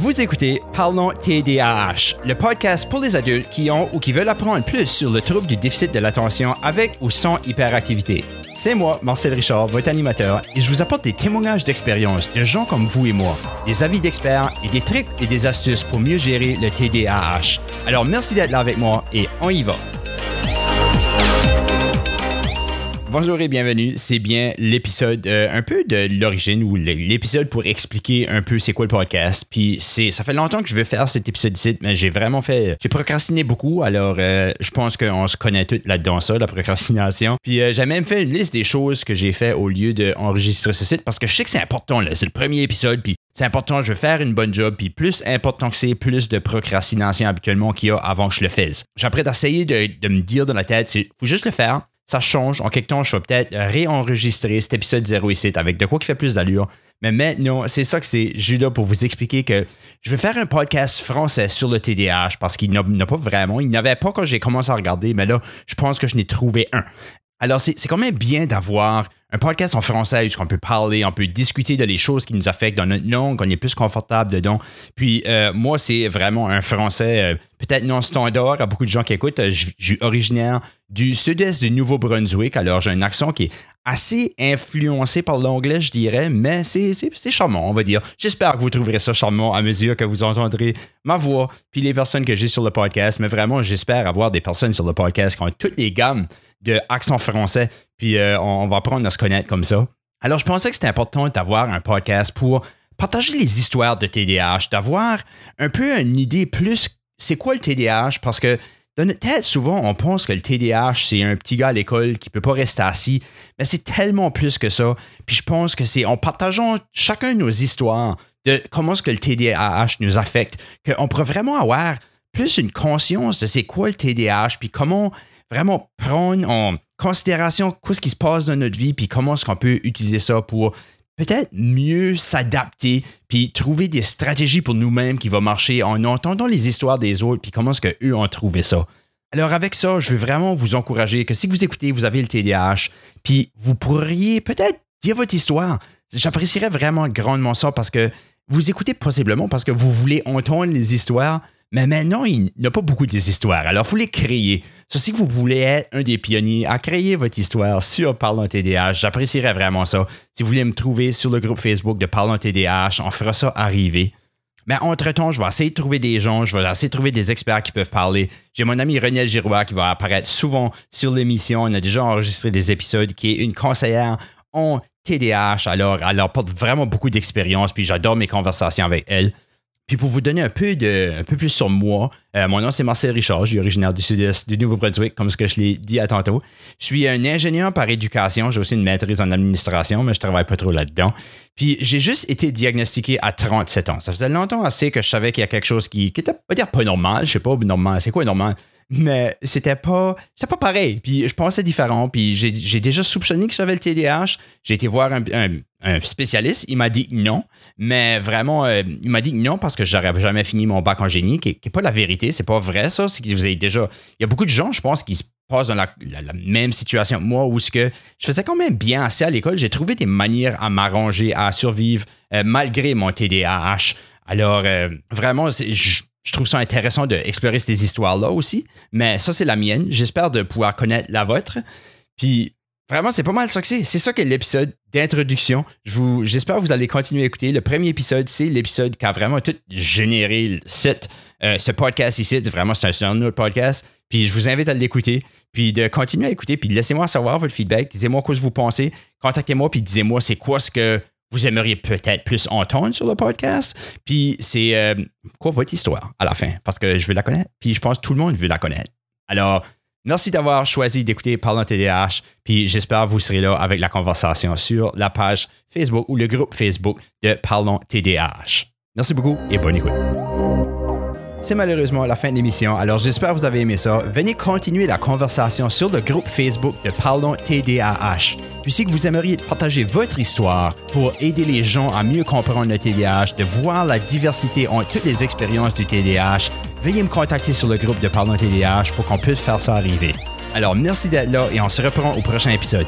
Vous écoutez Parlons TDAH, le podcast pour les adultes qui ont ou qui veulent apprendre plus sur le trouble du déficit de l'attention avec ou sans hyperactivité. C'est moi, Marcel Richard, votre animateur, et je vous apporte des témoignages d'expérience de gens comme vous et moi, des avis d'experts et des trucs et des astuces pour mieux gérer le TDAH. Alors merci d'être là avec moi et on y va. Bonjour et bienvenue. C'est bien l'épisode euh, un peu de l'origine ou l'épisode pour expliquer un peu c'est quoi le podcast. Puis c'est ça fait longtemps que je veux faire cet épisode ici, mais j'ai vraiment fait j'ai procrastiné beaucoup. Alors euh, je pense qu'on se connaît tous là-dedans ça, la procrastination. Puis euh, j'ai même fait une liste des choses que j'ai fait au lieu d'enregistrer ce site parce que je sais que c'est important là. C'est le premier épisode puis c'est important, je veux faire une bonne job, puis plus important que c'est, plus de procrastination habituellement qu'il y a avant que je le fasse. J'ai après d'essayer de, de me dire dans la tête, c'est faut juste le faire ça change. En quelque temps, je vais peut-être réenregistrer cet épisode 0 ici avec de quoi qui fait plus d'allure. Mais maintenant, c'est ça que c'est Judas pour vous expliquer que je vais faire un podcast français sur le TDAH parce qu'il n'a pas vraiment. Il n'y avait pas quand j'ai commencé à regarder, mais là, je pense que je n'ai trouvé un. Alors, c'est quand même bien d'avoir un podcast en français où peut parler, on peut discuter de les choses qui nous affectent dans notre langue, on est plus confortable dedans. Puis euh, moi, c'est vraiment un français euh, peut-être non standard à beaucoup de gens qui écoutent. Je, suis originaire du sud-est du Nouveau-Brunswick, alors j'ai un accent qui est assez influencé par l'anglais, je dirais, mais c'est charmant, on va dire. J'espère que vous trouverez ça charmant à mesure que vous entendrez ma voix, puis les personnes que j'ai sur le podcast, mais vraiment, j'espère avoir des personnes sur le podcast qui ont toutes les gammes de accent français, puis euh, on, va apprendre à se connaître comme ça. Alors, je pensais que c'était important d'avoir un podcast pour partager les histoires de TDAH, d'avoir un peu une idée plus c'est quoi le TDAH, parce que dans notre tête, souvent, on pense que le TDAH, c'est un petit gars à l'école qui peut pas rester assis, mais c'est tellement plus que ça. Puis je pense que c'est en partageant chacun nos histoires de comment est-ce que le TDAH nous affecte, qu'on pourrait vraiment avoir plus une conscience de c'est quoi le TDAH, puis comment vraiment prendre en considération ce qui se passe dans notre vie, puis comment est-ce qu'on peut utiliser ça pour peut-être mieux s'adapter, puis trouver des stratégies pour nous-mêmes qui vont marcher en entendant les histoires des autres, puis comment est-ce qu'eux ont trouvé ça. Alors avec ça, je veux vraiment vous encourager que si vous écoutez, vous avez le TDAH, puis vous pourriez peut-être dire votre histoire. J'apprécierais vraiment grandement ça parce que vous écoutez possiblement parce que vous voulez entendre les histoires, mais maintenant, il n'y a pas beaucoup des histoires. Alors, faut les créer. si vous voulez être un des pionniers à créer votre histoire sur Parlons TDAH, j'apprécierais vraiment ça. Si vous voulez me trouver sur le groupe Facebook de Parlons TDAH, on fera ça arriver. Mais entre-temps, je vais essayer de trouver des gens, je vais essayer de trouver des experts qui peuvent parler. J'ai mon ami René Giroir qui va apparaître souvent sur l'émission. On a déjà enregistré des épisodes, qui est une conseillère en TDAH. Alors, elle apporte vraiment beaucoup d'expérience, puis j'adore mes conversations avec elle. Puis pour vous donner un peu, de, un peu plus sur moi, euh, mon nom c'est Marcel Richard, je suis originaire du sud-est du Nouveau-Brunswick, comme ce que je l'ai dit à tantôt. Je suis un ingénieur par éducation, j'ai aussi une maîtrise en administration, mais je travaille pas trop là-dedans. Puis j'ai juste été diagnostiqué à 37 ans. Ça faisait longtemps assez que je savais qu'il y a quelque chose qui, qui était, pas dire pas normal, je sais pas, normal, c'est quoi normal? Mais c'était pas c'était pas pareil. Puis je pensais différent. Puis j'ai déjà soupçonné que j'avais le TDAH j'ai été voir un, un, spécialiste. Il m'a dit non. Mais vraiment euh, il m'a dit non parce que j'aurais jamais fini mon bac en génie qui, qui est pas la vérité. C'est pas vrai ça. Vous déjà il y a beaucoup de gens je pense qui se passent dans la, même situation que moi où que je faisais quand même bien assez à l'école. J'ai trouvé des manières à m'arranger à survivre euh, malgré mon TDAH alors euh, vraiment je, je trouve ça intéressant d'explorer ces histoires-là aussi. Mais ça, c'est la mienne. J'espère de pouvoir connaître la vôtre. Puis vraiment, c'est pas mal ça que c'est. C'est ça que l'épisode d'introduction. J'espère que vous allez continuer à écouter. Le premier épisode, c'est l'épisode qui a vraiment tout généré cette, euh, ce podcast ici. Vraiment, c'est un, autre podcast. Puis je vous invite à l'écouter. Puis de continuer à écouter. Puis laissez-moi savoir votre feedback. Disez-moi quoi vous pensez. Contactez-moi. Puis disez moi c'est quoi ce que vous aimeriez peut-être plus entendre sur le podcast. Puis c'est euh, quoi votre histoire à la fin? Parce que je veux la connaître. Puis je pense que tout le monde veut la connaître. Alors, merci d'avoir choisi d'écouter Parlons TDAH. Puis j'espère que vous serez là avec la conversation sur la page Facebook ou le groupe Facebook de Parlons TDAH. Merci beaucoup et bonne écoute. C'est malheureusement la fin de l'émission, alors j'espère que vous avez aimé ça. Venez continuer la conversation sur le groupe Facebook de Parlons TDAH. Puis si vous aimeriez partager votre histoire pour aider les gens à mieux comprendre le TDAH, de voir la diversité en toutes les expériences du TDAH, veuillez me contacter sur le groupe de Parlons TDAH pour qu'on puisse faire ça arriver. Alors merci d'être là et on se reprend au prochain épisode.